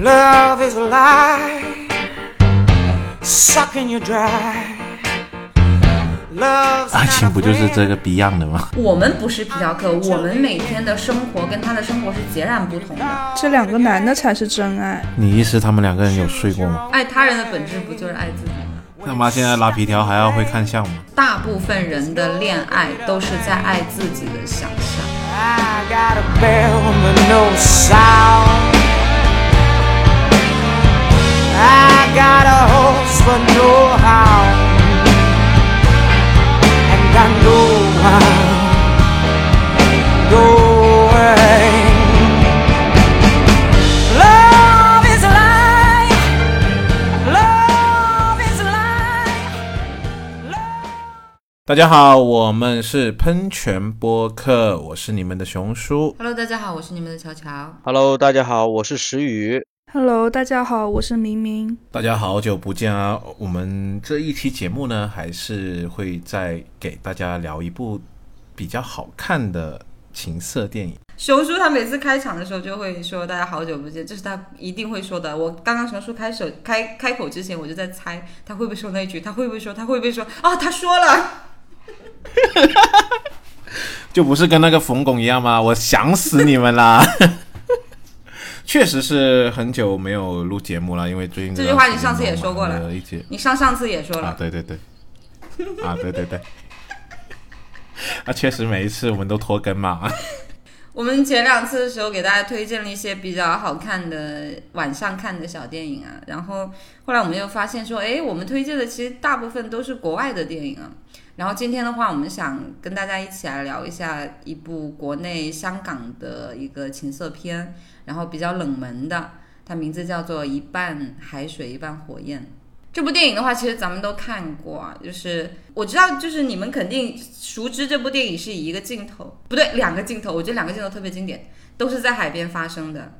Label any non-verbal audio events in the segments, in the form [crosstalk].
Love is a lie, sucking you dry. 爱情不就是这 a 个 Beyond 的吗？我们不是皮条客，我们每天的生活跟他的生活是截然不同的。这两个男的才是真爱。你意思他们两个人有睡过吗？爱他人的本质不就是爱自己吗？他妈现在拉皮条还要会看相吗？大部分人的恋爱都是在爱自己的想象。I got a bell but no sound. I got a horse but no hound. And I know I'm going. Love is life. Love is life. 大家好，我们是喷泉播客，我是你们的熊叔。Hello，大家好，我是你们的乔乔。Hello，大家好，我是石宇。Hello，大家好，我是明明。大家好久不见啊！我们这一期节目呢，还是会再给大家聊一部比较好看的情色电影。熊叔他每次开场的时候就会说大家好久不见，这是他一定会说的。我刚刚熊叔开手开开口之前，我就在猜他会不会说那句，他会不会说，他会不会说啊？他说了。[laughs] 就不是跟那个冯巩一样吗？我想死你们啦！[laughs] 确实是很久没有录节目了，因为最近这句话你上次也说过了。一节你上上次也说了，啊，对对对，啊对对对，[laughs] 啊 [laughs] 确实每一次我们都拖更嘛。[laughs] 我们前两次的时候给大家推荐了一些比较好看的晚上看的小电影啊，然后后来我们又发现说，哎，我们推荐的其实大部分都是国外的电影啊。然后今天的话，我们想跟大家一起来聊一下一部国内香港的一个情色片，然后比较冷门的，它名字叫做《一半海水一半火焰》。这部电影的话，其实咱们都看过，就是我知道，就是你们肯定熟知这部电影是一个镜头，不对，两个镜头，我觉得两个镜头特别经典，都是在海边发生的。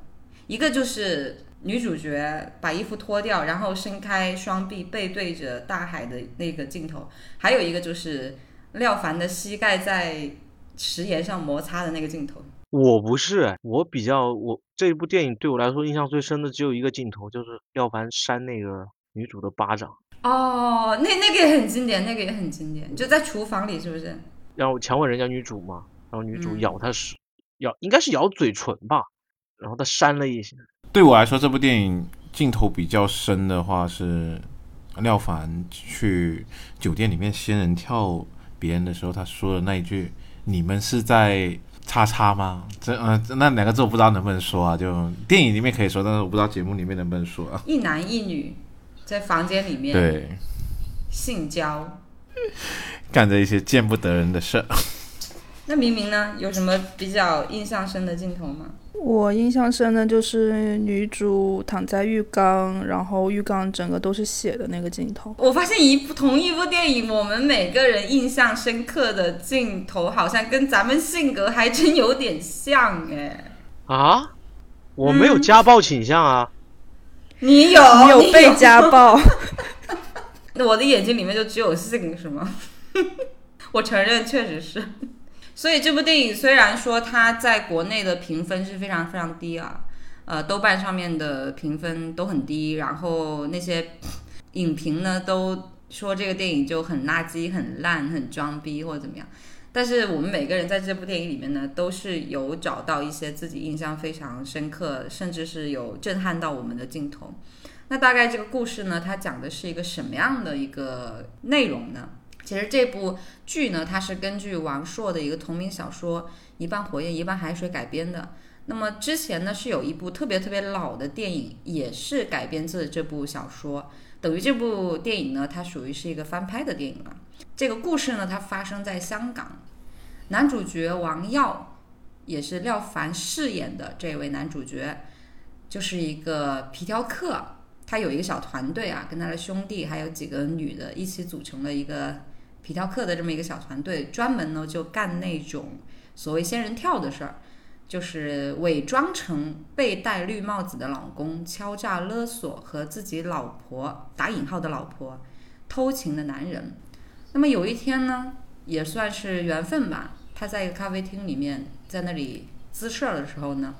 一个就是女主角把衣服脱掉，然后伸开双臂背对着大海的那个镜头，还有一个就是廖凡的膝盖在石岩上摩擦的那个镜头。我不是，我比较我这部电影对我来说印象最深的只有一个镜头，就是廖凡扇那个女主的巴掌，哦，那那个也很经典，那个也很经典，就在厨房里，是不是？然后强吻人家女主嘛，然后女主嗯咬他是咬应该是咬嘴唇吧，然后他扇了一下，对我来说，这部电影镜头比较深的话是廖凡去酒店里面仙人跳别人的时候，他说的那一句：“你们是在叉叉吗？”这呃，那两个字我不知道能不能说啊，就电影里面可以说，但是我不知道节目里面能不能说啊。一男一女在房间里面对，性交。干着一些见不得人的事儿。那明明呢，有什么比较印象深的镜头吗？我印象深的就是女主躺在浴缸，然后浴缸整个都是血的那个镜头。我发现一部同一部电影，我们每个人印象深刻的镜头好像跟咱们性格还真有点像哎。啊，我没有嗯家暴倾向啊，你有，你有被家暴？[laughs] 那我的眼睛里面就只有性是吗？[laughs] 我承认，确实是。所以这部电影虽然说它在国内的评分是非常非常低啊，呃，豆瓣上面的评分都很低，然后那些影评呢都说这个电影就很垃圾、很烂、很装逼或者怎么样。但是我们每个人在这部电影里面呢，都是有找到一些自己印象非常深刻，甚至是有震撼到我们的镜头。那大概这个故事呢，它讲的是一个什么样的一个内容呢？其实这部剧呢，它是根据王朔的一个同名小说《一半火焰一半海水》改编的。那么之前呢，是有一部特别特别老的电影，也是改编自这部小说。等于这部电影呢，它属于是一个翻拍的电影了。这个故事呢，它发生在香港，男主角王耀也是廖凡饰演的这位男主角，就是一个皮条客。他有一个小团队啊，跟他的兄弟还有几个女的一起组成了一个皮条客的这么一个小团队，专门呢就干那种所谓仙人跳的事儿，就是伪装成被戴绿帽子的老公，敲诈勒索和自己老婆打引号的老婆偷情的男人。那么有一天呢，也算是缘分吧，他在一个咖啡厅里面，在那里滋事儿的时候呢，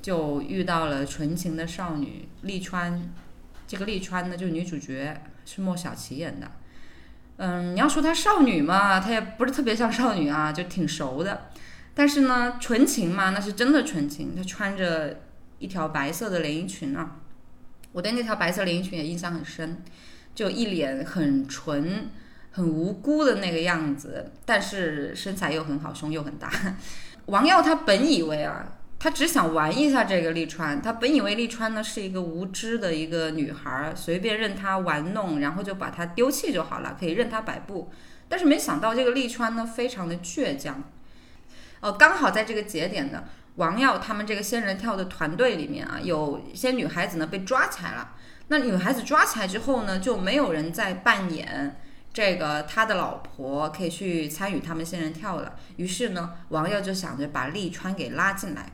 就遇到了纯情的少女利川。这个利川呢，就是女主角是莫小琪演的。嗯，你要说她少女嘛，她也不是特别像少女啊，就挺熟的。但是呢，纯情嘛，那是真的纯情。她穿着一条白色的连衣裙啊，我对那条白色连衣裙也印象很深，就一脸很纯、很无辜的那个样子，但是身材又很好，胸又很大。[laughs] 王耀他本以为啊。他只想玩一下这个利川，他本以为利川呢是一个无知的一个女孩，随便任他玩弄，然后就把她丢弃就好了，可以任他摆布。但是没想到这个利川呢非常的倔强，哦，刚好在这个节点呢，王耀他们这个仙人跳的团队里面啊，有一些女孩子呢被抓起来了。那女孩子抓起来之后呢，就没有人再扮演这个他的老婆可以去参与他们仙人跳了。于是呢，王耀就想着把利川给拉进来。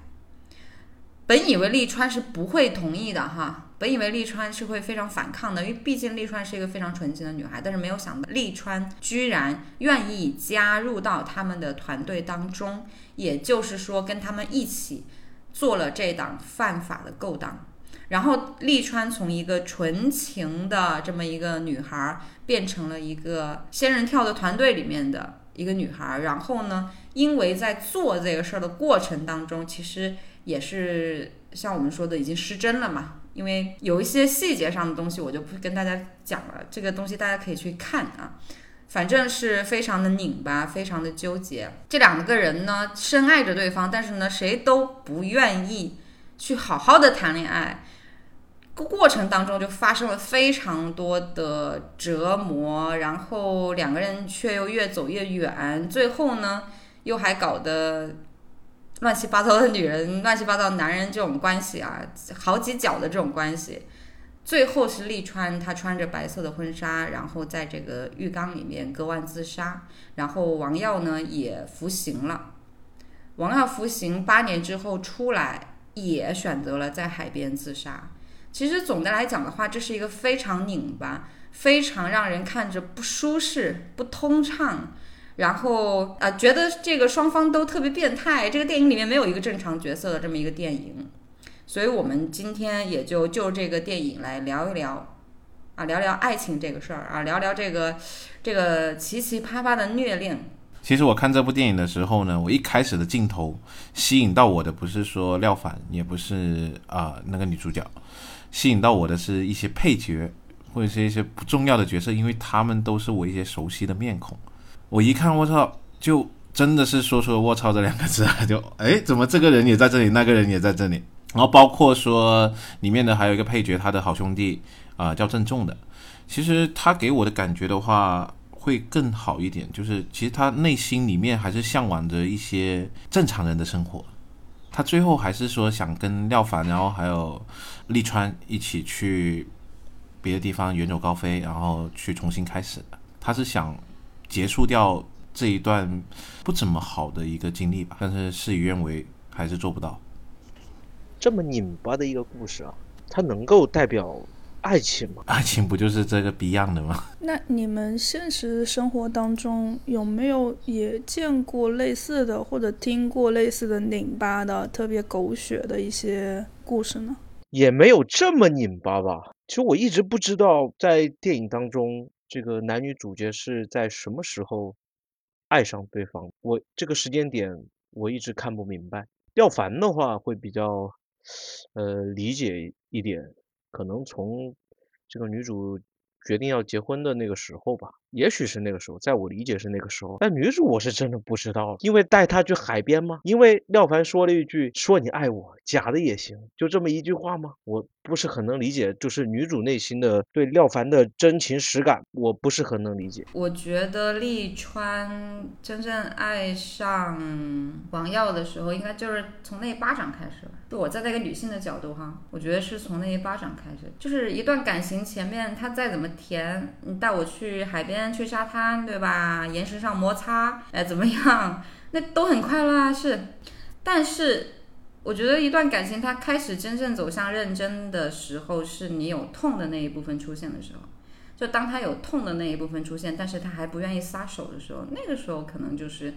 本以为利川是不会同意的哈，本以为利川是会非常反抗的，因为毕竟利川是一个非常纯情的女孩。但是没有想到，利川居然愿意加入到他们的团队当中，也就是说跟他们一起做了这档犯法的勾当。然后利川从一个纯情的这么一个女孩，变成了一个仙人跳的团队里面的一个女孩。然后呢，因为在做这个事儿的过程当中，其实。也是像我们说的已经失真了嘛，因为有一些细节上的东西我就不跟大家讲了，这个东西大家可以去看啊，反正是非常的拧巴，非常的纠结。这两个人呢深爱着对方，但是呢谁都不愿意去好好的谈恋爱，过程当中就发生了非常多的折磨，然后两个人却又越走越远，最后呢又还搞得。乱七八糟的女人，乱七八糟的男人，这种关系啊，好几角的这种关系，最后是利川他穿着白色的婚纱，然后在这个浴缸里面割腕自杀，然后王耀呢也服刑了。王耀服刑八年之后出来，也选择了在海边自杀。其实总的来讲的话，这是一个非常拧巴、非常让人看着不舒适、不通畅。然后啊，觉得这个双方都特别变态，这个电影里面没有一个正常角色的这么一个电影，所以我们今天也就就这个电影来聊一聊，啊，聊聊爱情这个事儿啊，聊聊这个这个奇奇葩葩的虐恋。其实我看这部电影的时候呢，我一开始的镜头吸引到我的不是说廖凡，也不是啊那个女主角，吸引到我的是一些配角或者是一些不重要的角色，因为他们都是我一些熟悉的面孔。我一看，我操，就真的是说出了“我操”这两个字啊！就哎，怎么这个人也在这里，那个人也在这里？然后包括说里面的还有一个配角，他的好兄弟啊，叫郑重的。其实他给我的感觉的话，会更好一点。就是其实他内心里面还是向往着一些正常人的生活。他最后还是说想跟廖凡，然后还有利川一起去别的地方远走高飞，然后去重新开始。他是想。结束掉这一段不怎么好的一个经历吧，但是事与愿违，还是做不到。这么拧巴的一个故事啊，它能够代表爱情吗？爱情不就是这个 Beyond 的吗？[laughs] 那你们现实生活当中有没有也见过类似的，或者听过类似的拧巴的、特别狗血的一些故事呢？也没有这么拧巴吧。其实我一直不知道，在电影当中。这个男女主角是在什么时候爱上对方？我这个时间点我一直看不明白。廖凡的话会比较呃理解一点，可能从这个女主。决定要结婚的那个时候吧，也许是那个时候，在我理解是那个时候。但女主我是真的不知道，因为带她去海边吗？因为廖凡说了一句“说你爱我，假的也行”，就这么一句话吗？我不是很能理解，就是女主内心的对廖凡的真情实感，我不是很能理解。我觉得利川真正爱上王耀的时候，应该就是从那一巴掌开始了。就我站在一个女性的角度哈，我觉得是从那一巴掌开始，就是一段感情前面他再怎么。甜，你带我去海边，去沙滩，对吧？岩石上摩擦，哎，怎么样？那都很快乐啊，是。但是，我觉得一段感情它开始真正走向认真的时候，是你有痛的那一部分出现的时候。就当他有痛的那一部分出现，但是他还不愿意撒手的时候，那个时候可能就是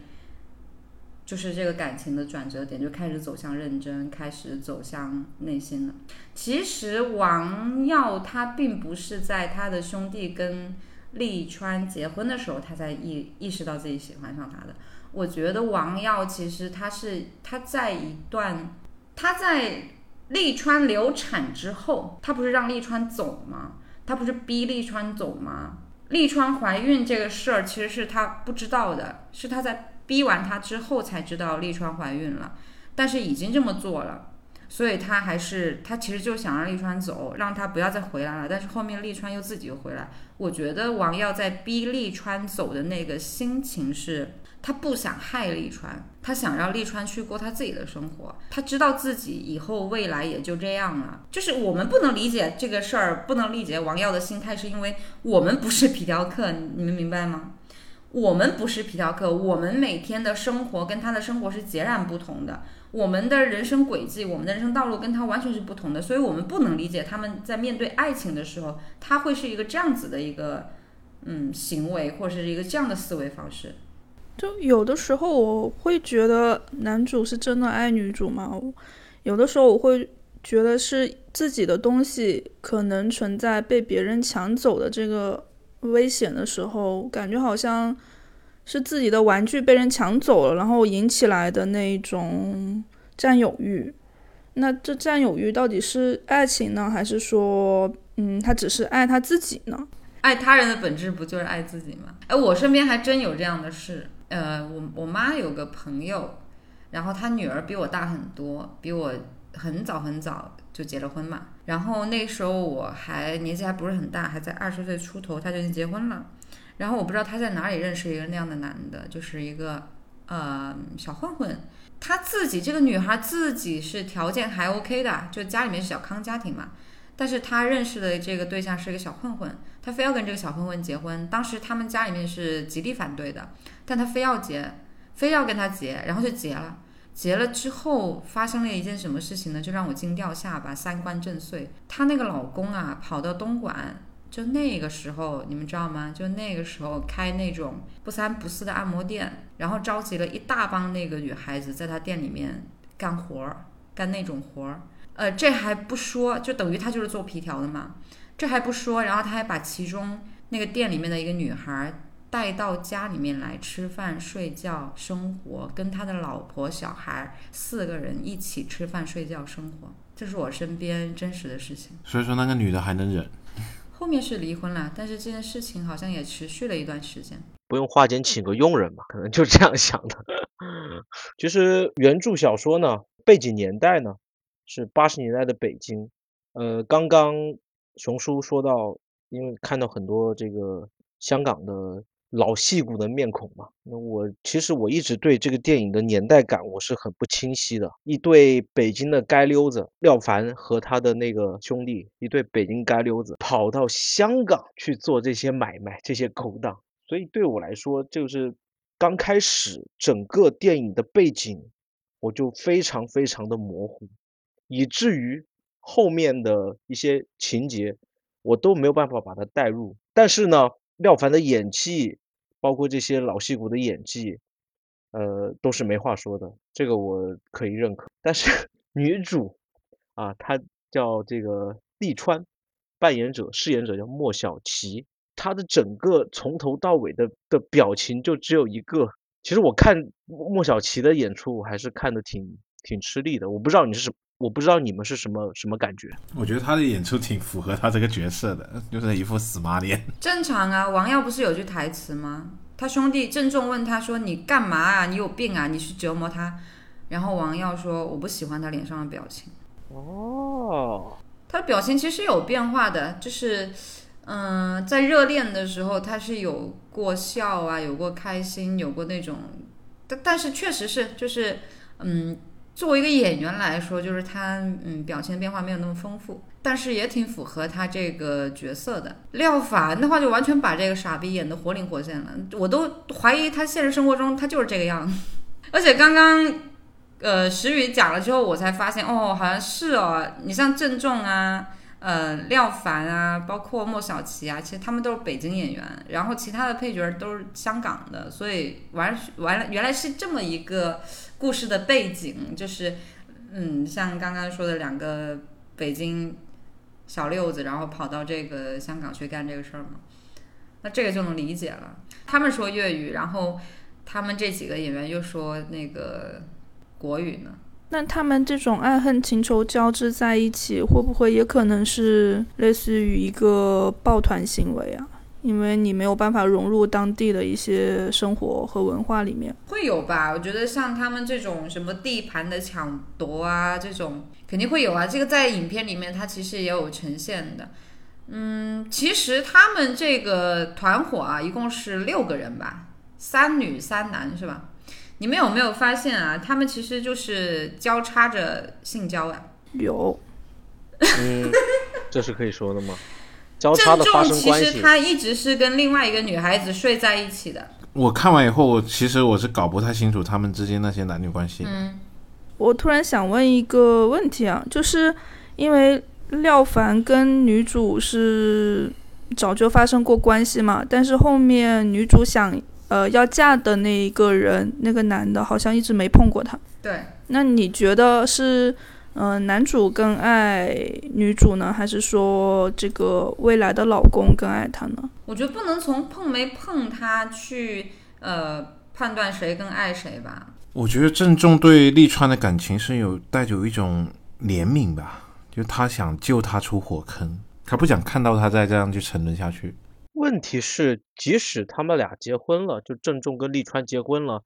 就是这个感情的转折点，就开始走向认真，开始走向内心了。其实王耀他并不是在他的兄弟跟利川结婚的时候，他才意意识到自己喜欢上他的。我觉得王耀其实他是他在一段他在利川流产之后，他不是让利川走吗？他不是逼利川走吗？利川怀孕这个事儿其实是他不知道的，是他在逼完他之后才知道利川怀孕了，但是已经这么做了，所以他还是他其实就想让利川走，让他不要再回来了。但是后面利川又自己又回来，我觉得王耀在逼利川走的那个心情是。他不想害利川，他想让利川去过他自己的生活。他知道自己以后未来也就这样了。就是我们不能理解这个事儿，不能理解王耀的心态，是因为我们不是皮条客，你们明白吗？我们不是皮条客，我们每天的生活跟他的生活是截然不同的。我们的人生轨迹，我们的人生道路跟他完全是不同的，所以我们不能理解他们在面对爱情的时候，他会是一个这样子的一个嗯行为，或者是一个这样的思维方式。就有的时候我会觉得男主是真的爱女主嘛，有的时候我会觉得是自己的东西可能存在被别人抢走的这个危险的时候，感觉好像是自己的玩具被人抢走了，然后引起来的那一种占有欲。那这占有欲到底是爱情呢，还是说，嗯，他只是爱他自己呢？爱他人的本质不就是爱自己吗？哎，我身边还真有这样的事。呃，我我妈有个朋友，然后她女儿比我大很多，比我很早很早就结了婚嘛。然后那时候我还年纪还不是很大，还在二十岁出头，她就已经结婚了。然后我不知道她在哪里认识一个那样的男的，就是一个呃小混混。她自己这个女孩自己是条件还 OK 的，就家里面是小康家庭嘛。但是她认识的这个对象是一个小混混，她非要跟这个小混混结婚。当时他们家里面是极力反对的。但她非要结，非要跟他结，然后就结了。结了之后发生了一件什么事情呢？就让我惊掉下巴，三观震碎。她那个老公啊，跑到东莞，就那个时候，你们知道吗？就那个时候开那种不三不四的按摩店，然后召集了一大帮那个女孩子在他店里面干活儿，干那种活儿。呃，这还不说，就等于他就是做皮条的嘛。这还不说，然后他还把其中那个店里面的一个女孩。带到家里面来吃饭、睡觉、生活，跟他的老婆、小孩四个人一起吃饭、睡觉、生活，这是我身边真实的事情。所以说，那个女的还能忍？后面是离婚了，但是这件事情好像也持续了一段时间。不用花钱请个佣人嘛，可能就这样想的。[laughs] 其实原著小说呢，背景年代呢是八十年代的北京。呃，刚刚熊叔说到，因为看到很多这个香港的。老戏骨的面孔嘛，那我其实我一直对这个电影的年代感我是很不清晰的。一对北京的街溜子廖凡和他的那个兄弟，一对北京街溜子跑到香港去做这些买卖、这些勾当，所以对我来说，就是刚开始整个电影的背景我就非常非常的模糊，以至于后面的一些情节我都没有办法把它带入。但是呢，廖凡的演技。包括这些老戏骨的演技，呃，都是没话说的，这个我可以认可。但是女主啊，她叫这个利川，扮演者饰演者叫莫小琪，她的整个从头到尾的的表情就只有一个。其实我看莫小琪的演出，我还是看的挺挺吃力的。我不知道你是什，我不知道你们是什么什么感觉。我觉得他的演出挺符合他这个角色的，就是一副死妈脸。[laughs] 正常啊，王耀不是有句台词吗？他兄弟郑重问他说：“你干嘛啊？你有病啊？你去折磨他。”然后王耀说：“我不喜欢他脸上的表情。”哦，他的表情其实有变化的，就是，嗯，在热恋的时候他是有过笑啊，有过开心，有过那种，但但是确实是，就是，嗯。作为一个演员来说，就是他，嗯，表情变化没有那么丰富，但是也挺符合他这个角色的。廖凡的话就完全把这个傻逼演得活灵活现了，我都怀疑他现实生活中他就是这个样子。[laughs] 而且刚刚，呃，石宇讲了之后，我才发现，哦，好像是哦。你像郑重啊，呃，廖凡啊，包括莫小琪啊，其实他们都是北京演员，然后其他的配角都是香港的，所以完完了原来是这么一个故事的背景，就是嗯，像刚刚说的两个北京小六子，然后跑到这个香港去干这个事儿嘛，那这个就能理解了。他们说粤语，然后他们这几个演员又说那个国语呢。那他们这种爱恨情仇交织在一起，会不会也可能是类似于一个抱团行为啊？因为你没有办法融入当地的一些生活和文化里面。会有吧？我觉得像他们这种什么地盘的抢夺啊，这种肯定会有啊。这个在影片里面它其实也有呈现的。嗯，其实他们这个团伙啊，一共是六个人吧，三女三男是吧？你们有没有发现啊？他们其实就是交叉着性交呀。有，嗯，这是可以说的吗？交叉郑的发重其生关系，实他一直是跟另外一个女孩子睡在一起的。我看完以后，我其实我是搞不太清楚他们之间那些男女关系。嗯，我突然想问一个问题啊，就是因为廖凡跟女主是早就发生过关系嘛，但是后面女主想呃要嫁的那一个人，那个男的好像一直没碰过她。对。那你觉得是嗯、呃男主更爱女主呢，还是说这个未来的老公更爱她呢？我觉得不能从碰没碰她去呃判断谁更爱谁吧。我觉得郑重对利川的感情是有带着一种怜悯吧，就他想救他出火坑，他不想看到他再这样去沉沦下去。问题是，即使他们俩结婚了，就郑重跟利川结婚了，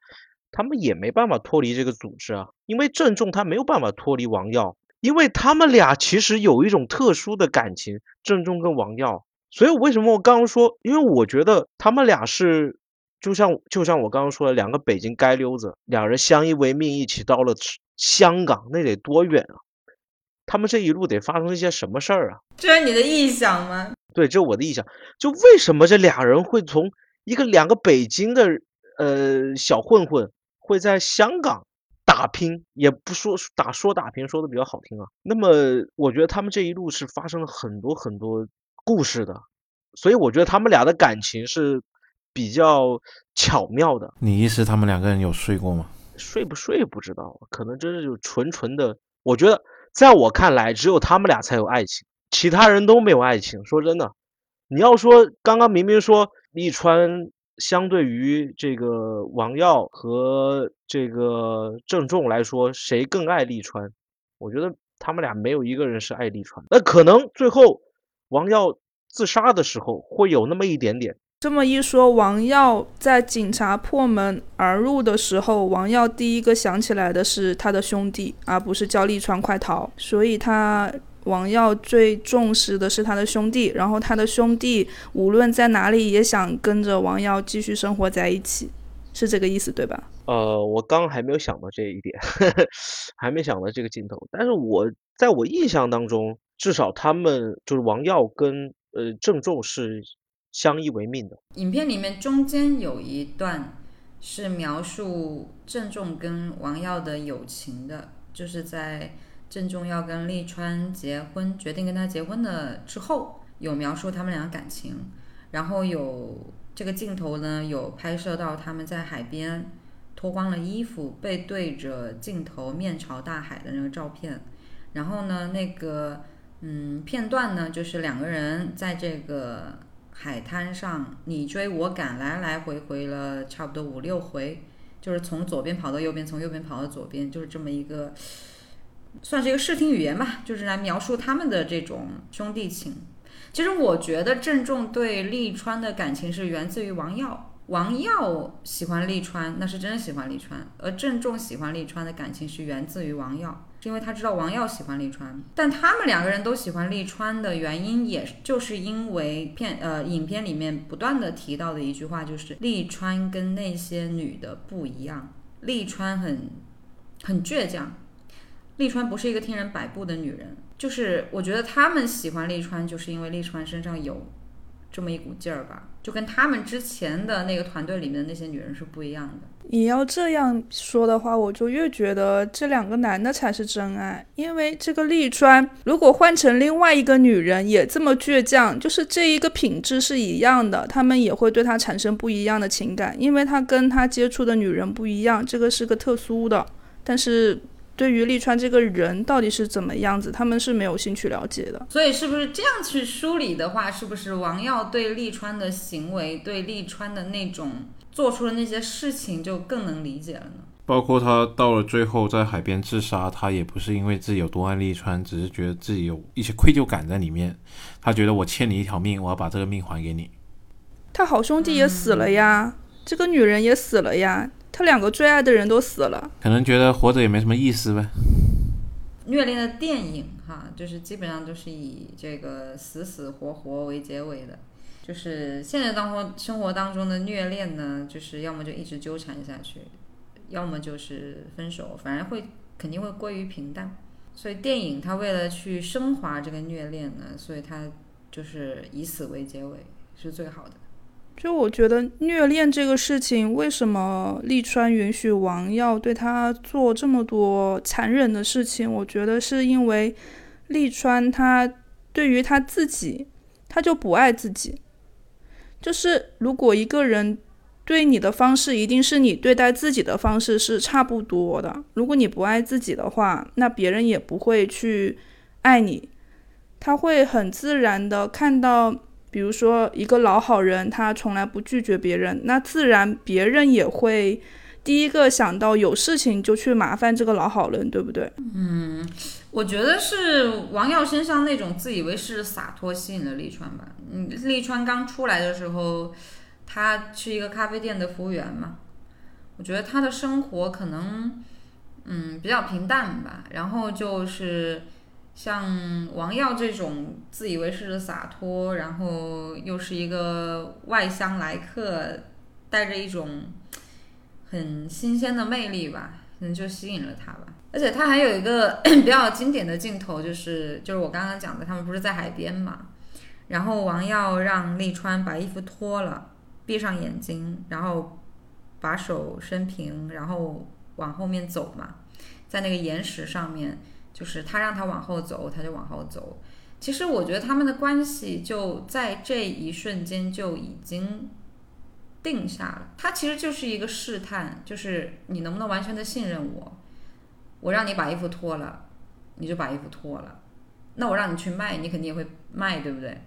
他们也没办法脱离这个组织啊，因为郑重他没有办法脱离王耀，因为他们俩其实有一种特殊的感情，郑重跟王耀。所以为什么我刚刚说，因为我觉得他们俩是，就像就像我刚刚说的，两个北京街溜子，两人相依为命，一起到了香港，那得多远啊？他们这一路得发生一些什么事儿啊？这是你的臆想吗？对，这是我的臆想。就为什么这俩人会从一个两个北京的呃小混混会在香港打拼，也不说打说打拼说的比较好听啊。那么我觉得他们这一路是发生了很多很多故事的，所以我觉得他们俩的感情是比较巧妙的。你意思他们两个人有睡过吗？睡不睡不知道，可能真是就纯纯的。我觉得在我看来，只有他们俩才有爱情，其他人都没有爱情。说真的，你要说刚刚明明说利川相对于这个王耀和这个郑重来说，谁更爱利川？我觉得他们俩没有一个人是爱利川。那可能最后王耀自杀的时候会有那么一点点。这么一说，王耀在警察破门而入的时候，王耀第一个想起来的是他的兄弟，而不是叫利川快逃。所以他王耀最重视的是他的兄弟，然后他的兄弟无论在哪里也想跟着王耀继续生活在一起，是这个意思对吧？呃，我刚刚还没有想到这一点，[laughs] 还没想到这个镜头。但是我在我印象当中，至少他们就是王耀跟呃郑重是相依为命的。影片里面中间有一段是描述郑重跟王耀的友情的，就是在郑重要跟利川结婚，决定跟他结婚的之后，有描述他们俩感情，然后有这个镜头呢，有拍摄到他们在海边脱光了衣服，背对着镜头面朝大海的那个照片，然后呢，那个嗯片段呢，就是两个人在这个。海滩上你追我赶，来来回回了差不多五六回，就是从左边跑到右边，从右边跑到左边，就是这么一个，算是一个视听语言吧，就是来描述他们的这种兄弟情。其实我觉得郑重对利川的感情是源自于王耀，王耀喜欢利川，那是真的喜欢利川，而郑重喜欢利川的感情是源自于王耀。是因为他知道王耀喜欢利川，但他们两个人都喜欢利川的原因，也就是因为片呃影片里面不断的提到的一句话，就是利川跟那些女的不一样，利川很很倔强，利川不是一个听人摆布的女人，就是我觉得他们喜欢利川，就是因为利川身上有这么一股劲儿吧，就跟他们之前的那个团队里面的那些女人是不一样的。你要这样说的话，我就越觉得这两个男的才是真爱。因为这个利川，如果换成另外一个女人也这么倔强，就是这一个品质是一样的，他们也会对他产生不一样的情感，因为他跟他接触的女人不一样，这个是个特殊的。但是对于利川这个人到底是怎么样子，他们是没有兴趣了解的。所以是不是这样去梳理的话，是不是王耀对利川的行为，对利川的那种做出的那些事情就更能理解了呢？包括他到了最后在海边自杀，他也不是因为自己有多爱利川，只是觉得自己有一些愧疚感在里面。他觉得我欠你一条命，我要把这个命还给你。他好兄弟也死了呀，这个女人也死了呀，他两个最爱的人都死了。可能觉得活着也没什么意思呗。虐恋的电影哈，就是基本上都是以这个死死活活为结尾的。就是现实当中生活当中的虐恋呢，就是要么就一直纠缠下去，要么就是分手，反正会肯定会归于平淡。所以电影它为了去升华这个虐恋呢，所以它就是以死为结尾是最好的。就我觉得虐恋这个事情，为什么利川允许王耀对他做这么多残忍的事情？我觉得是因为利川他对于他自己，他就不爱自己。就是如果一个人对你的方式，一定是你对待自己的方式是差不多的。如果你不爱自己的话，那别人也不会去爱你。他会很自然的看到。比如说，一个老好人，他从来不拒绝别人，那自然别人也会第一个想到有事情就去麻烦这个老好人，对不对？嗯，我觉得是王耀身上那种自以为是洒脱吸引了利川吧。嗯，利川刚出来的时候，他是一个咖啡店的服务员嘛，我觉得他的生活可能嗯比较平淡吧，然后就是。像王耀这种自以为是的洒脱，然后又是一个外乡来客，带着一种很新鲜的魅力吧，可能就吸引了他吧。而且他还有一个 [clears throat] 比较经典的镜头，就是就是我刚刚讲的，他们不是在海边嘛，然后王耀让利川把衣服脱了，闭上眼睛，然后把手伸平，然后往后面走嘛，在那个岩石上面。就是他让他往后走，他就往后走。其实我觉得他们的关系就在这一瞬间就已经定下了。他其实就是一个试探，就是你能不能完全的信任我。我让你把衣服脱了，你就把衣服脱了。那我让你去卖，你肯定也会卖，对不对？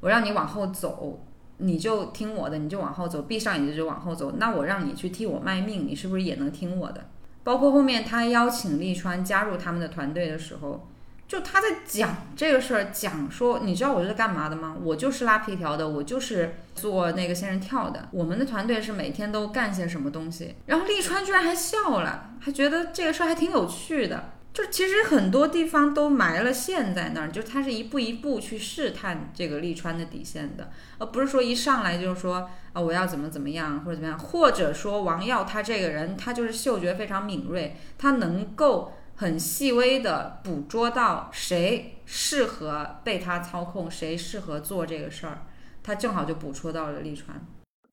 我让你往后走，你就听我的，你就往后走，闭上眼睛就往后走。那我让你去替我卖命，你是不是也能听我的？包括后面他邀请利川加入他们的团队的时候，就他在讲这个事儿，讲说你知道我是干嘛的吗？我就是拉皮条的，我就是做那个仙人跳的。我们的团队是每天都干些什么东西？然后利川居然还笑了，还觉得这个事儿还挺有趣的。就其实很多地方都埋了线在那儿，就他是一步一步去试探这个利川的底线的，而不是说一上来就是说啊我要怎么怎么样或者怎么样，或者说王耀他这个人他就是嗅觉非常敏锐，他能够很细微的捕捉到谁适合被他操控，谁适合做这个事儿，他正好就捕捉到了利川。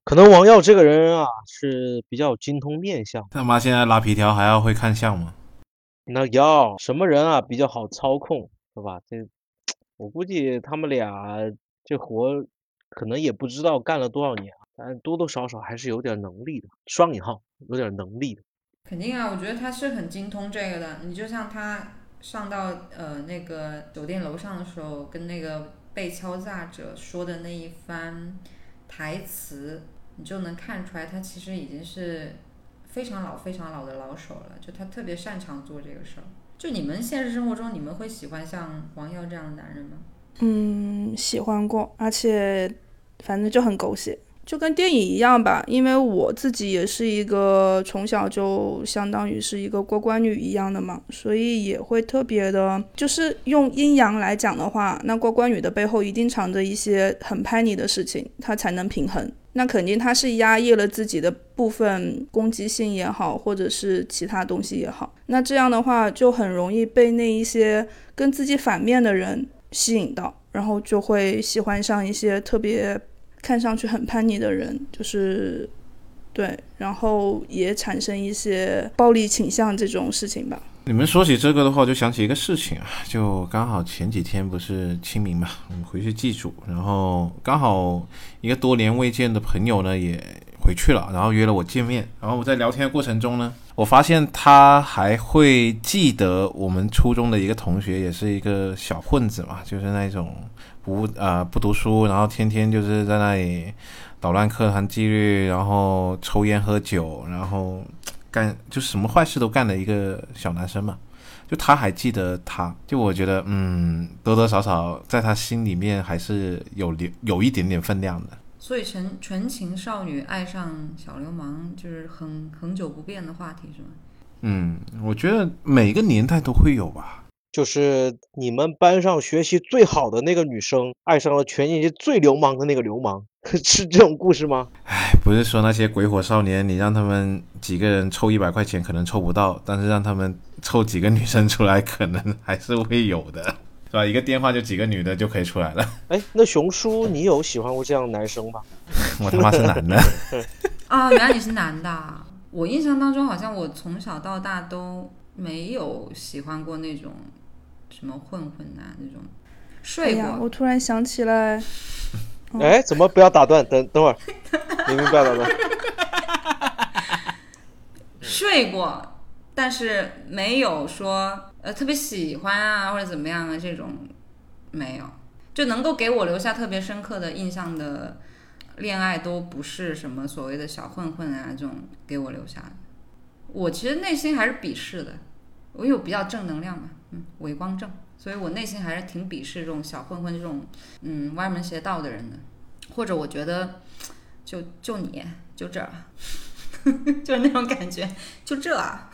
可能王耀这个人啊是比较精通面相。他妈现在拉皮条还要会看相吗？那要什么人啊比较好操控，是吧？这我估计他们俩这活可能也不知道干了多少年，但多多少少还是有点能力的，双引号有点能力的。肯定啊，我觉得他是很精通这个的。你就像他上到呃那个酒店楼上的时候，跟那个被敲诈者说的那一番台词，你就能看出来，他其实已经是。非常老、非常老的老手了，就他特别擅长做这个事儿。就你们现实生活中，你们会喜欢像王耀这样的男人吗？嗯，喜欢过，而且反正就很狗血，就跟电影一样吧。因为我自己也是一个从小就相当于是一个乖乖女一样的嘛，所以也会特别的，就是用阴阳来讲的话，那乖乖女的背后一定藏着一些很叛逆的事情，她才能平衡。那肯定他是压抑了自己的部分攻击性也好，或者是其他东西也好。那这样的话就很容易被那一些跟自己反面的人吸引到，然后就会喜欢上一些特别看上去很叛逆的人，就是对，然后也产生一些暴力倾向这种事情吧。你们说起这个的话，就想起一个事情啊，就刚好前几天不是清明嘛，我们回去祭祖，然后刚好一个多年未见的朋友呢也回去了，然后约了我见面，然后我在聊天的过程中呢，我发现他还会记得我们初中的一个同学，也是一个小混子嘛，就是那种不呃不读书，然后天天就是在那里捣乱课堂纪律，然后抽烟喝酒，然后。干就什么坏事都干的一个小男生嘛，就他还记得他，就我觉得嗯，多多少少在他心里面还是有留有一点点分量的。所以纯纯情少女爱上小流氓就是很恒久不变的话题是吗？嗯，我觉得每个年代都会有吧。就是你们班上学习最好的那个女生，爱上了全年级最流氓的那个流氓，[laughs] 是这种故事吗？唉，不是说那些鬼火少年，你让他们几个人凑一百块钱可能凑不到，但是让他们凑几个女生出来，可能还是会有的，是吧？一个电话就几个女的就可以出来了。哎，那熊叔，你有喜欢过这样的男生吗？[laughs] 我他妈是男的。[laughs] 啊，原来你是男的。我印象当中，好像我从小到大都没有喜欢过那种。什么混混呐？那种睡过。我突然想起来，哎，怎么不要打断？等等会儿，[laughs] 明明不要打断。睡过，但是没有说呃特别喜欢啊或者怎么样啊这种没有，就能够给我留下特别深刻的印象的恋爱都不是什么所谓的小混混啊这种给我留下的。我其实内心还是鄙视的，我有比较正能量嘛。嗯，伪光正，所以我内心还是挺鄙视这种小混混这种嗯歪门邪道的人的，或者我觉得就就你就这儿，[laughs] 就是那种感觉，就这。啊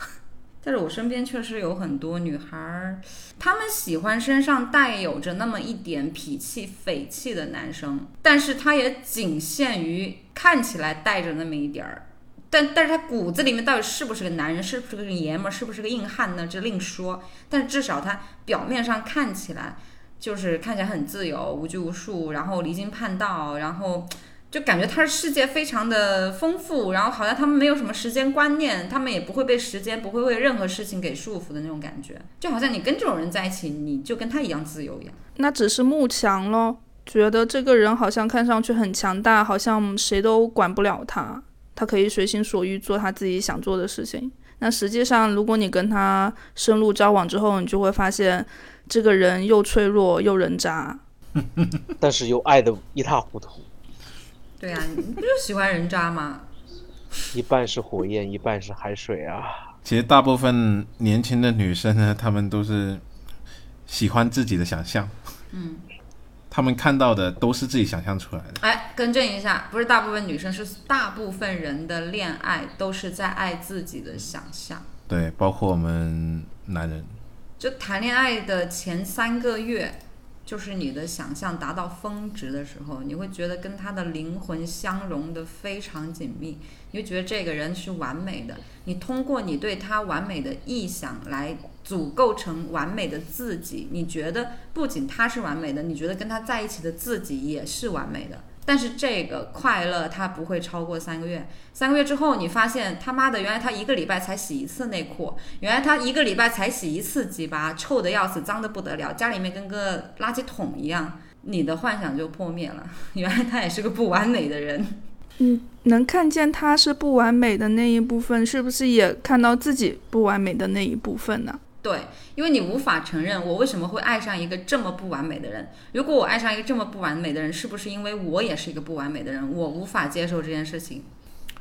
但是我身边确实有很多女孩，她们喜欢身上带有着那么一点痞气、匪气的男生，但是他也仅限于看起来带着那么一点儿。但但是他骨子里面到底是不是个男人，是不是个爷们儿，是不是个硬汉呢？这另说。但至少他表面上看起来就是看起来很自由、无拘无束，然后离经叛道，然后就感觉他的世界非常的丰富，然后好像他们没有什么时间观念，他们也不会被时间，不会为任何事情给束缚的那种感觉。就好像你跟这种人在一起，你就跟他一样自由一样。那只是慕强咯，觉得这个人好像看上去很强大，好像谁都管不了他。他可以随心所欲做他自己想做的事情。那实际上，如果你跟他深入交往之后，你就会发现，这个人又脆弱又人渣，[laughs] 但是又爱的一塌糊涂。对呀，你不就喜欢人渣吗？[laughs] 一半是火焰，一半是海水啊。其实大部分年轻的女生呢，她们都是喜欢自己的想象。嗯。[laughs] 他们看到的都是自己想象出来的。哎，更正一下，不是大部分女生，是大部分人的恋爱都是在爱自己的想象。对，包括我们男人。就谈恋爱的前三个月，就是你的想象达到峰值的时候，你会觉得跟他的灵魂相融的非常紧密，你会觉得这个人是完美的。你通过你对他完美的臆想来。组构成完美的自己，你觉得不仅他是完美的，你觉得跟他在一起的自己也是完美的。但是这个快乐它不会超过三个月，三个月之后你发现他妈的，原来他一个礼拜才洗一次内裤，原来他一个礼拜才洗一次鸡巴，臭的要死，脏的不得了，家里面跟个垃圾桶一样，你的幻想就破灭了。原来他也是个不完美的人。[laughs] 嗯，能看见他是不完美的那一部分，是不是也看到自己不完美的那一部分呢？对，因为你无法承认我为什么会爱上一个这么不完美的人。如果我爱上一个这么不完美的人，是不是因为我也是一个不完美的人？我无法接受这件事情。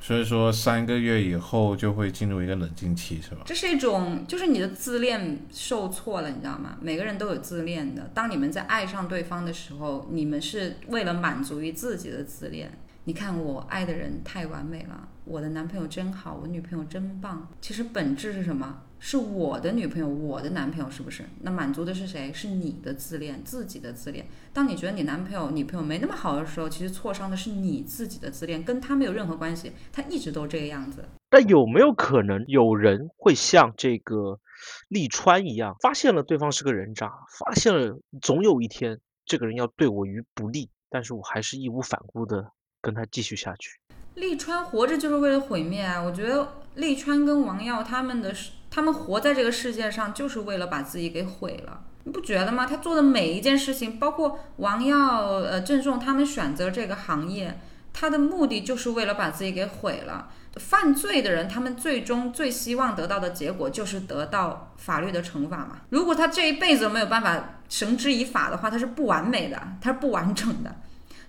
所以说，三个月以后就会进入一个冷静期，是吧？这是一种，就是你的自恋受挫了，你知道吗？每个人都有自恋的。当你们在爱上对方的时候，你们是为了满足于自己的自恋。你看，我爱的人太完美了，我的男朋友真好，我女朋友真棒。其实本质是什么？是我的女朋友，我的男朋友是不是？那满足的是谁？是你的自恋，自己的自恋。当你觉得你男朋友、女朋友没那么好的时候，其实挫伤的是你自己的自恋，跟他没有任何关系。他一直都这个样子。但有没有可能有人会像这个利川一样，发现了对方是个人渣，发现了总有一天这个人要对我于不利，但是我还是义无反顾的跟他继续下去。利川活着就是为了毁灭啊！我觉得利川跟王耀他们的世，他们活在这个世界上就是为了把自己给毁了，你不觉得吗？他做的每一件事情，包括王耀、呃郑重他们选择这个行业，他的目的就是为了把自己给毁了。犯罪的人，他们最终最希望得到的结果就是得到法律的惩罚嘛。如果他这一辈子没有办法绳之以法的话，他是不完美的，他是不完整的。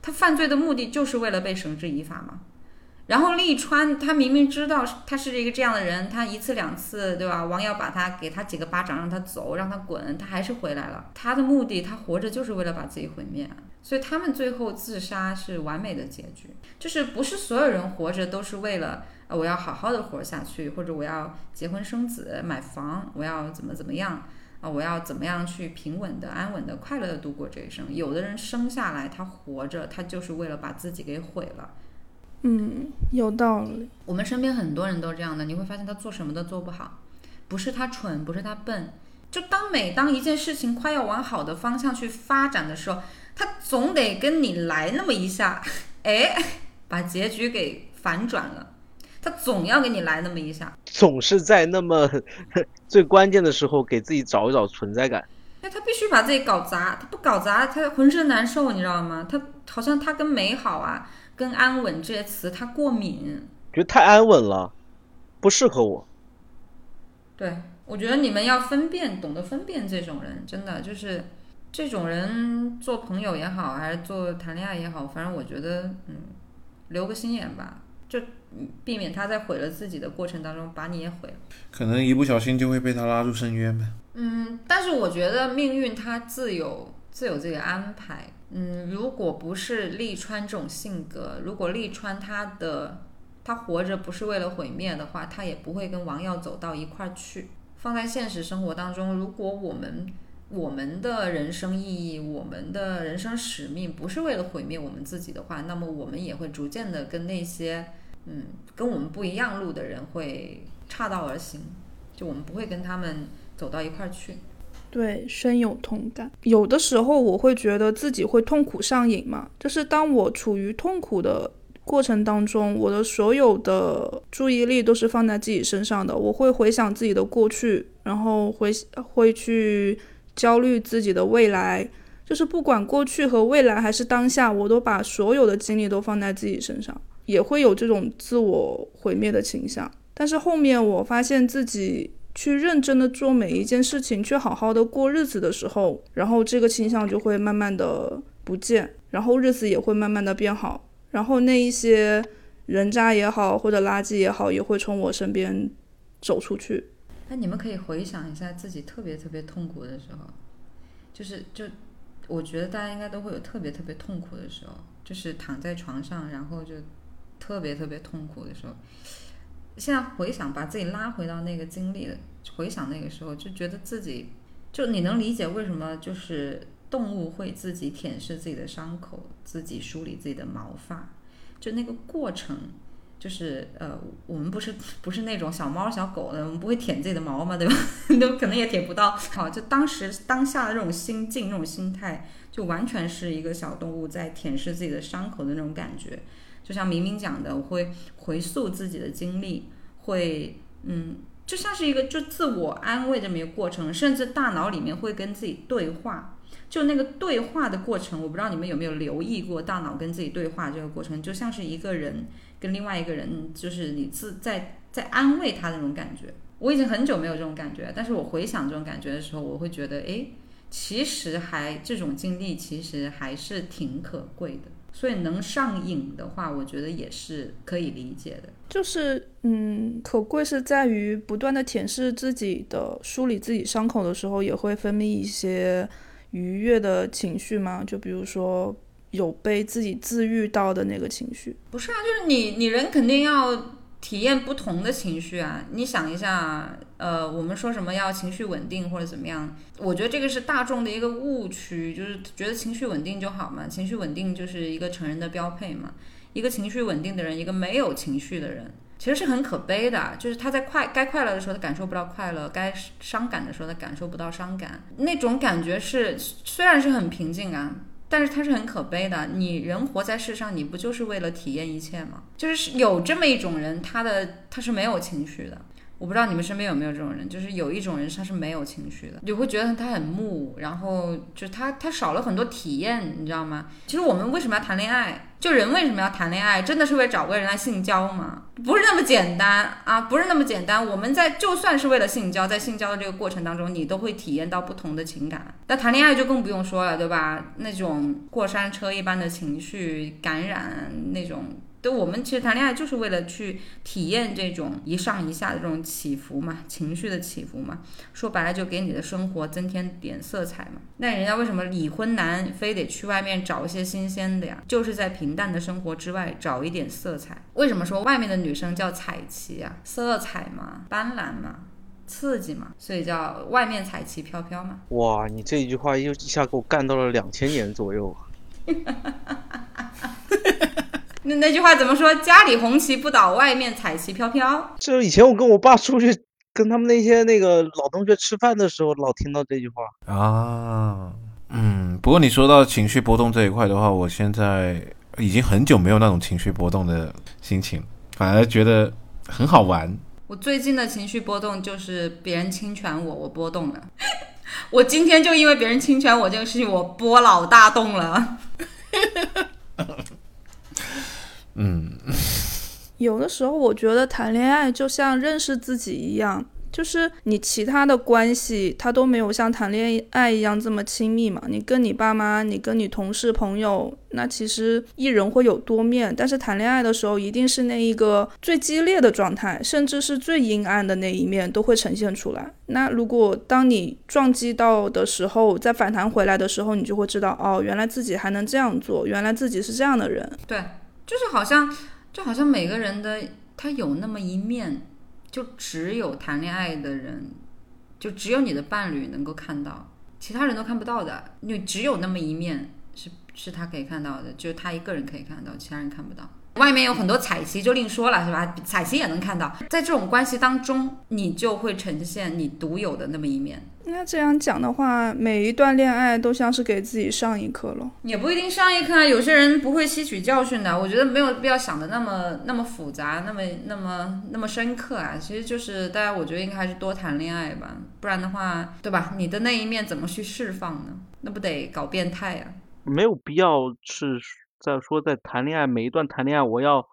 他犯罪的目的就是为了被绳之以法嘛。然后利川他明明知道他是一个这样的人，他一次两次对吧？王耀把他给他几个巴掌让他走，让他滚，他还是回来了。他的目的，他活着就是为了把自己毁灭。所以他们最后自杀是完美的结局，就是不是所有人活着都是为了呃我要好好的活下去，或者我要结婚生子买房，我要怎么怎么样啊？我要怎么样去平稳的、安稳的、快乐的度过这一生？有的人生下来他活着，他就是为了把自己给毁了。嗯，有道理。我们身边很多人都这样的，你会发现他做什么都做不好，不是他蠢，不是他笨，就当每当一件事情快要往好的方向去发展的时候。他总得跟你来那么一下，[laughs] 哎，把结局给反转了。他总要给你来那么一下，总是在那么 [laughs] 最关键的时候给自己找一找存在感。那，他必须把自己搞砸，他不搞砸，他浑身难受，你知道吗？他好像他跟美好啊、跟安稳这些词他过敏，觉得太安稳了，不适合我。对，我觉得你们要分辨，懂得分辨这种人，真的就是。这种人做朋友也好，还是做谈恋爱也好，反正我觉得，嗯，留个心眼吧，就避免他在毁了自己的过程当中把你也毁了。可能一不小心就会被他拉入深渊呗。嗯，但是我觉得命运它自有自有这个安排。嗯，如果不是利川这种性格，如果利川他的他活着不是为了毁灭的话，他也不会跟王耀走到一块儿去。放在现实生活当中，如果我们。我们的人生意义，我们的人生使命，不是为了毁灭我们自己的话，那么我们也会逐渐的跟那些，嗯，跟我们不一样路的人会岔道而行，就我们不会跟他们走到一块儿去。对，深有同感。有的时候我会觉得自己会痛苦上瘾嘛，就是当我处于痛苦的过程当中，我的所有的注意力都是放在自己身上的，我会回想自己的过去，然后会会去。焦虑自己的未来，就是不管过去和未来还是当下，我都把所有的精力都放在自己身上，也会有这种自我毁灭的倾向。但是后面我发现自己去认真的做每一件事情，去好好的过日子的时候，然后这个倾向就会慢慢的不见，然后日子也会慢慢的变好，然后那一些人渣也好或者垃圾也好，也会从我身边走出去。那你们可以回想一下自己特别特别痛苦的时候，就是就，我觉得大家应该都会有特别特别痛苦的时候，就是躺在床上，然后就特别特别痛苦的时候。现在回想，把自己拉回到那个经历的，回想那个时候，就觉得自己，就你能理解为什么就是动物会自己舔舐自己的伤口，自己梳理自己的毛发，就那个过程。就是呃，我们不是不是那种小猫小狗的，我们不会舔自己的毛嘛，对吧？[laughs] 都可能也舔不到。好，就当时当下的这种心境、那种心态，就完全是一个小动物在舔舐自己的伤口的那种感觉。就像明明讲的，我会回溯自己的经历，会嗯，就像是一个就自我安慰这么一个过程，甚至大脑里面会跟自己对话。就那个对话的过程，我不知道你们有没有留意过，大脑跟自己对话这个过程，就像是一个人。跟另外一个人，就是你自在在安慰他那种感觉。我已经很久没有这种感觉，但是我回想这种感觉的时候，我会觉得，哎，其实还这种经历其实还是挺可贵的。所以能上瘾的话，我觉得也是可以理解的。就是，嗯，可贵是在于不断的舔舐自己的、梳理自己伤口的时候，也会分泌一些愉悦的情绪嘛。就比如说。有被自己治愈到的那个情绪，不是啊，就是你，你人肯定要体验不同的情绪啊。你想一下，呃，我们说什么要情绪稳定或者怎么样？我觉得这个是大众的一个误区，就是觉得情绪稳定就好嘛，情绪稳定就是一个成人的标配嘛。一个情绪稳定的人，一个没有情绪的人，其实是很可悲的。就是他在快该快乐的时候，他感受不到快乐；该伤感的时候，他感受不到伤感。那种感觉是虽然是很平静啊。但是他是很可悲的。你人活在世上，你不就是为了体验一切吗？就是有这么一种人，他的他是没有情绪的。我不知道你们身边有没有这种人，就是有一种人他是没有情绪的，你会觉得他很木，然后就他他少了很多体验，你知道吗？其实我们为什么要谈恋爱？就人为什么要谈恋爱？真的是为找个人来性交吗？不是那么简单啊，不是那么简单。我们在就算是为了性交，在性交的这个过程当中，你都会体验到不同的情感。那谈恋爱就更不用说了，对吧？那种过山车一般的情绪感染那种。就我们其实谈恋爱就是为了去体验这种一上一下的这种起伏嘛，情绪的起伏嘛。说白了，就给你的生活增添点色彩嘛。那人家为什么已婚男非得去外面找一些新鲜的呀？就是在平淡的生活之外找一点色彩。为什么说外面的女生叫彩旗啊？色彩嘛，斑斓嘛，刺激嘛，所以叫外面彩旗飘飘嘛。哇，你这一句话又一下给我干到了两千年左右。[laughs] 那那句话怎么说？家里红旗不倒，外面彩旗飘飘。这以前我跟我爸出去跟他们那些那个老同学吃饭的时候，老听到这句话啊。嗯，不过你说到情绪波动这一块的话，我现在已经很久没有那种情绪波动的心情，反而觉得很好玩。我最近的情绪波动就是别人侵权我，我波动了。[laughs] 我今天就因为别人侵权我这个事情，我波老大动了。[laughs] 嗯，有的时候我觉得谈恋爱就像认识自己一样，就是你其他的关系它都没有像谈恋爱一样这么亲密嘛。你跟你爸妈，你跟你同事朋友，那其实一人会有多面，但是谈恋爱的时候一定是那一个最激烈的状态，甚至是最阴暗的那一面都会呈现出来。那如果当你撞击到的时候，再反弹回来的时候，你就会知道，哦，原来自己还能这样做，原来自己是这样的人。对。就是好像，就好像每个人的他有那么一面，就只有谈恋爱的人，就只有你的伴侣能够看到，其他人都看不到的。你只有那么一面是是他可以看到的，就是他一个人可以看到，其他人看不到。外面有很多彩旗，就另说了，是吧？彩旗也能看到，在这种关系当中，你就会呈现你独有的那么一面。那这样讲的话，每一段恋爱都像是给自己上一课了。也不一定上一课啊，有些人不会吸取教训的。我觉得没有必要想的那么那么复杂，那么那么那么深刻啊。其实就是大家，我觉得应该还是多谈恋爱吧，不然的话，对吧？你的那一面怎么去释放呢？那不得搞变态啊？没有必要是。在说在谈恋爱，每一段谈恋爱，我要，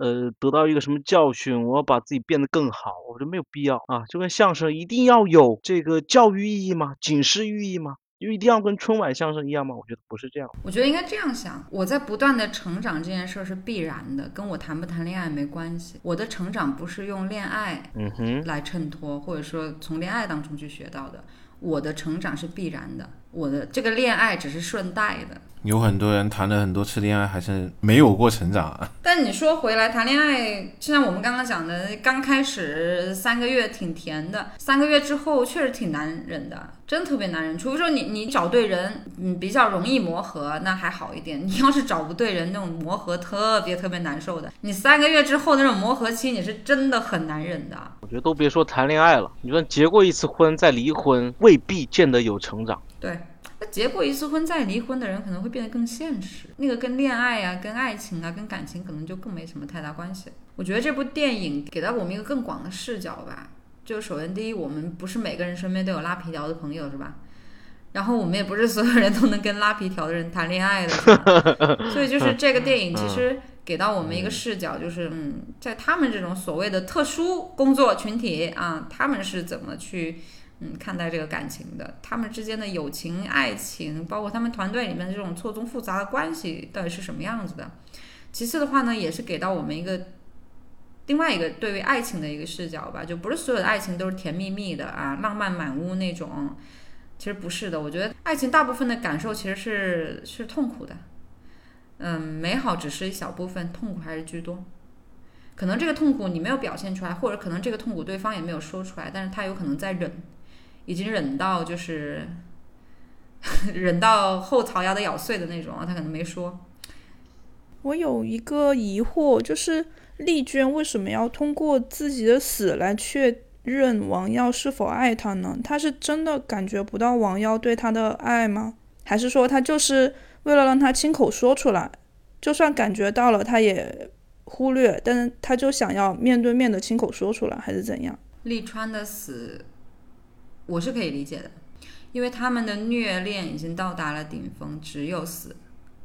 呃，得到一个什么教训，我要把自己变得更好，我觉得没有必要啊。就跟相声一定要有这个教育意义吗？警示寓意吗？就一定要跟春晚相声一样吗？我觉得不是这样。我觉得应该这样想，我在不断的成长这件事是必然的，跟我谈不谈恋爱没关系。我的成长不是用恋爱，嗯哼，来衬托，或者说从恋爱当中去学到的。我的成长是必然的，我的这个恋爱只是顺带的。有很多人谈了很多次恋爱，还是没有过成长啊。[laughs] 但你说回来谈恋爱，就像我们刚刚讲的，刚开始三个月挺甜的，三个月之后确实挺难忍的，真特别难忍。除非说你你找对人，嗯，比较容易磨合，那还好一点。你要是找不对人，那种磨合特别特别难受的。你三个月之后那种磨合期，你是真的很难忍的。我觉得都别说谈恋爱了，你说结过一次婚再离婚，未必见得有成长。对。那结过一次婚再离婚的人可能会变得更现实，那个跟恋爱啊、跟爱情啊、跟感情可能就更没什么太大关系。我觉得这部电影给到我们一个更广的视角吧。就首先第一，我们不是每个人身边都有拉皮条的朋友，是吧？然后我们也不是所有人都能跟拉皮条的人谈恋爱的，所以就是这个电影其实给到我们一个视角，就是嗯，在他们这种所谓的特殊工作群体啊，他们是怎么去。嗯，看待这个感情的，他们之间的友情、爱情，包括他们团队里面的这种错综复杂的关系，到底是什么样子的？其次的话呢，也是给到我们一个另外一个对于爱情的一个视角吧，就不是所有的爱情都是甜蜜蜜的啊，浪漫满屋那种，其实不是的。我觉得爱情大部分的感受其实是是痛苦的，嗯，美好只是一小部分，痛苦还是居多。可能这个痛苦你没有表现出来，或者可能这个痛苦对方也没有说出来，但是他有可能在忍。已经忍到就是 [laughs] 忍到后槽牙都咬碎的那种啊，他可能没说。我有一个疑惑，就是丽娟为什么要通过自己的死来确认王耀是否爱她呢？她是真的感觉不到王耀对她的爱吗？还是说她就是？为了让他亲口说出来，就算感觉到了，他也忽略，但是他就想要面对面的亲口说出来，还是怎样？利川的死，我是可以理解的，因为他们的虐恋已经到达了顶峰，只有死。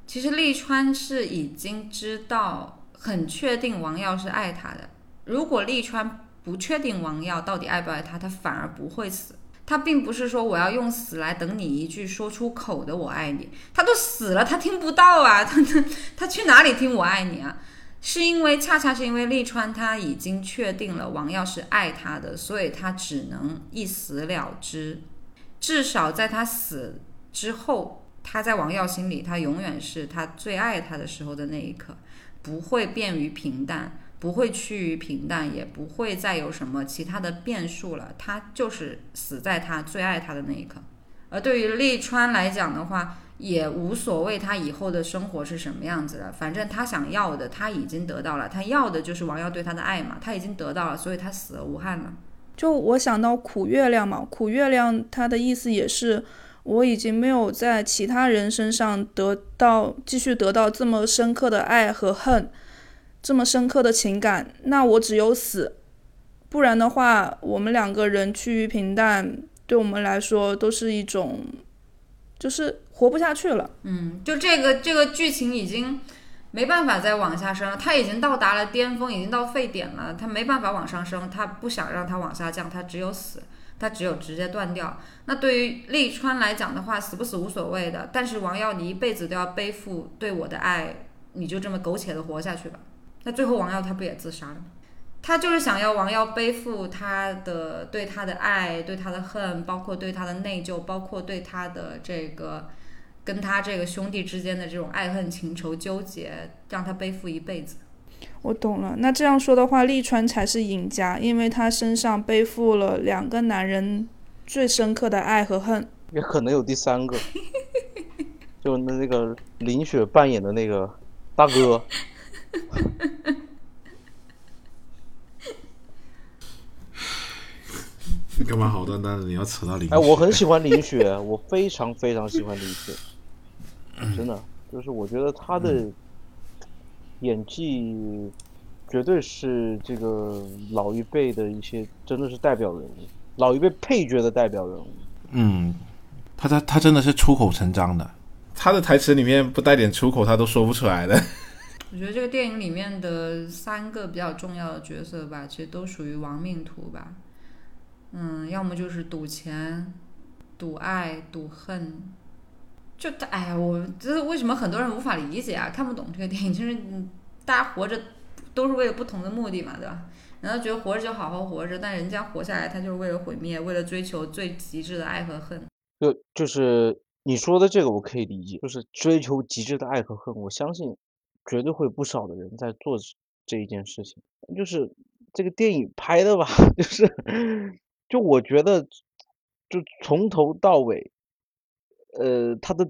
其实利川是已经知道，很确定王耀是爱他的。如果利川不确定王耀到底爱不爱他，他反而不会死。他并不是说我要用死来等你一句说出口的“我爱你”，他都死了，他听不到啊，他他他去哪里听“我爱你”啊？是因为恰恰是因为利川他已经确定了王耀是爱他的，所以他只能一死了之。至少在他死之后，他在王耀心里，他永远是他最爱他的时候的那一刻，不会变于平淡，不会趋于平淡，也不会再有什么其他的变数了。他就是死在他最爱他的那一刻。而对于利川来讲的话，也无所谓他以后的生活是什么样子的，反正他想要的他已经得到了，他要的就是王耀对他的爱嘛，他已经得到了，所以他死而无憾了。就我想到苦月亮嘛，苦月亮它的意思也是我已经没有在其他人身上得到继续得到这么深刻的爱和恨，这么深刻的情感，那我只有死，不然的话，我们两个人趋于平淡，对我们来说都是一种，就是活不下去了。嗯，就这个这个剧情已经没办法再往下升了，他已经到达了巅峰，已经到沸点了，他没办法往上升，他不想让他往下降，他只有死，他只有直接断掉。那对于利川来讲的话，死不死无所谓的，但是王耀你一辈子都要背负对我的爱，你就这么苟且的活下去吧。那最后王耀他不也自杀了吗？他就是想要王耀背负他的对他的爱、对他的恨，包括对他的内疚，包括对他的这个跟他这个兄弟之间的这种爱恨情仇纠结，让他背负一辈子。我懂了，那这样说的话，利川才是赢家，因为他身上背负了两个男人最深刻的爱和恨。也可能有第三个，[laughs] 就那那个林雪扮演的那个大哥，[laughs] 你干嘛好端端的你要扯到林哎，我很喜欢林雪，[laughs] 我非常非常喜欢林雪，[laughs] 真的，就是我觉得她的演技绝对是这个老一辈的一些真的是代表人物，老一辈配角的代表人物。嗯，他他他真的是出口成章的，他的台词里面不带点出口他都说不出来的。[laughs] 我觉得这个电影里面的三个比较重要的角色吧，其实都属于亡命徒吧。嗯，要么就是赌钱、赌爱、赌恨。就他哎呀，我这为什么很多人无法理解啊？看不懂这个电影，就是大家活着都是为了不同的目的嘛，对吧？然后觉得活着就好好活着，但人家活下来，他就是为了毁灭，为了追求最极致的爱和恨。就就是你说的这个，我可以理解，就是追求极致的爱和恨。我相信绝对会有不少的人在做这一件事情。就是这个电影拍的吧，[laughs] 就是就我觉得，就从头到尾，呃，他的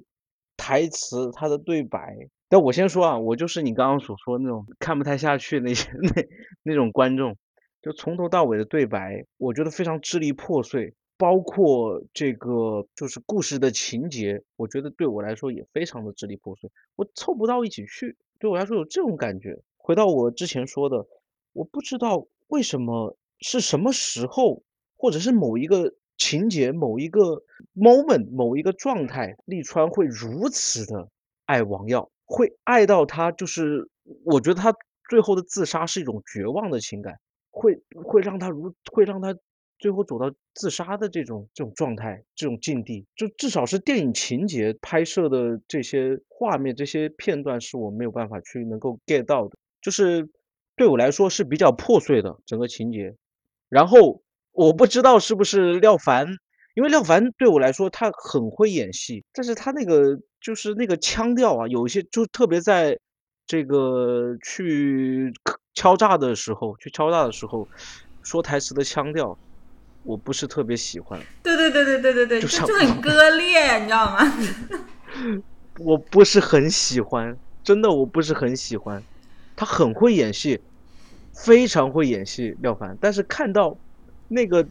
台词，他的对白。但我先说啊，我就是你刚刚所说那种看不太下去那些 [laughs] 那那种观众，就从头到尾的对白，我觉得非常支离破碎。包括这个就是故事的情节，我觉得对我来说也非常的支离破碎，我凑不到一起去，对我来说有这种感觉。回到我之前说的，我不知道为什么是什么时候，或者是某一个情节、某一个 moment、某一个状态，利川会如此的爱王耀，会爱到他就是，我觉得他最后的自杀是一种绝望的情感，会会让他如会让他最后走到自杀的这种这种状态、这种境地，就至少是电影情节拍摄的这些画面、这些片段是我没有办法去能够 get 到的，就是对我来说是比较破碎的整个情节。然后我不知道是不是廖凡，因为廖凡对我来说他很会演戏，但是他那个就是那个腔调啊，有一些就特别在这个去敲诈的时候，去敲诈的时候说台词的腔调。我不是特别喜欢，对对对对对对对，就很割裂，你知道吗？[laughs] 我不是很喜欢，真的我不是很喜欢。他很会演戏，非常会演戏，廖凡。但是看到那个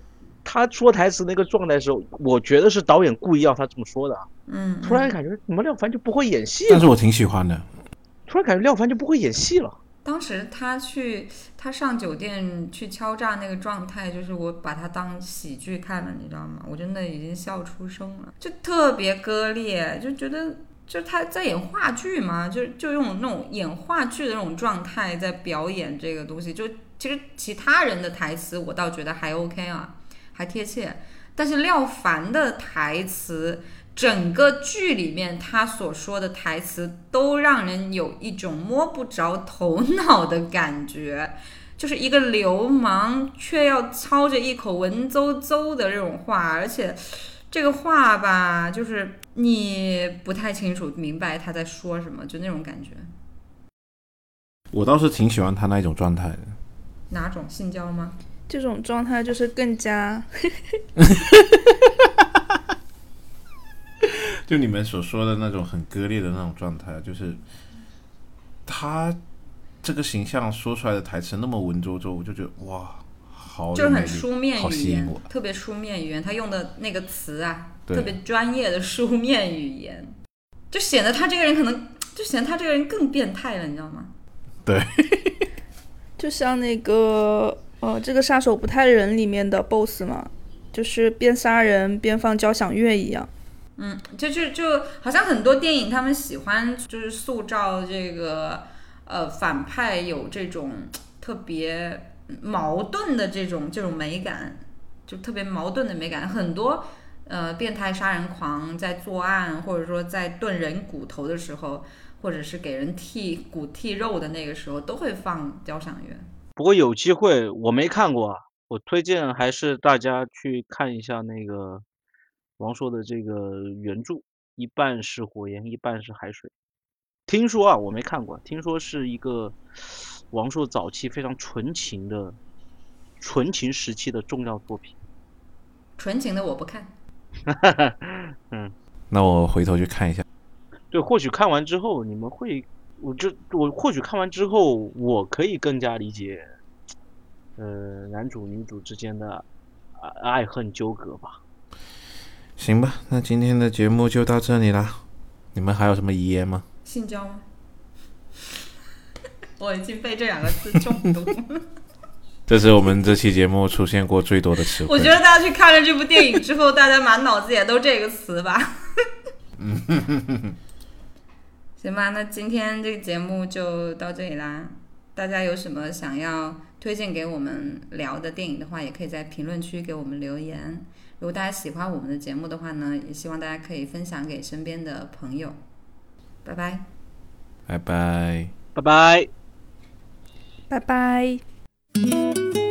他说台词那个状态的时候，我觉得是导演故意要他这么说的啊。嗯，突然感觉怎么廖凡就不会演戏了，但是我挺喜欢的。突然感觉廖凡就不会演戏了。当时他去他上酒店去敲诈那个状态，就是我把他当喜剧看了，你知道吗？我真的已经笑出声了，就特别割裂，就觉得就他在演话剧嘛，就就用那种演话剧的那种状态在表演这个东西。就其实其他人的台词我倒觉得还 OK 啊，还贴切，但是廖凡的台词。整个剧里面他所说的台词都让人有一种摸不着头脑的感觉，就是一个流氓却要操着一口文绉绉的这种话，而且这个话吧，就是你不太清楚明白他在说什么，就那种感觉。我倒是挺喜欢他那一种状态的。哪种性交吗？这种状态就是更加 [laughs] 就你们所说的那种很割裂的那种状态，就是他这个形象说出来的台词那么文绉绉，我就觉得哇，好就是很书面语言特别书面语言，他用的那个词啊，特别专业的书面语言，就显得他这个人可能就显得他这个人更变态了，你知道吗？就像那个呃，这个杀手不太冷里面的 BOSS 嘛，就是边杀人边放交响乐一样。嗯，就就就好像很多电影他们喜欢就是塑造这个呃反派有这种特别矛盾的这种这种美感，就特别矛盾的美感。很多呃变态杀人狂在作案或者说在炖人骨头的时候，或者是给人剔骨剔肉的那个时候，都会放交响乐。不过有机会我没看过啊，我推荐还是大家去看一下那个王朔的这个原著，一半是火焰，一半是海水。听说啊，我没看过，听说是一个王朔早期非常纯情的纯情时期的重要作品。纯情的我不看，[laughs] 嗯那我回头去看一下。对，或许看完之后你们会，我就我或许看完之后，我可以更加理解，呃，男主女主之间的啊爱恨纠葛吧。行吧，那今天的节目就到这里啦。你们还有什么遗言吗？性交吗？[laughs] 我已经被这两个字中毒了。[laughs] 这是我们这期节目出现过最多的词汇。我觉得大家去看了这部电影之后，大家满脑子也都这个词吧。[laughs] 行吧，那今天这个节目就到这里啦。大家有什么想要推荐给我们聊的电影的话，也可以在评论区给我们留言。如果大家喜欢我们的节目的话呢，也希望大家可以分享给身边的朋友。拜拜。拜拜。拜拜。拜拜。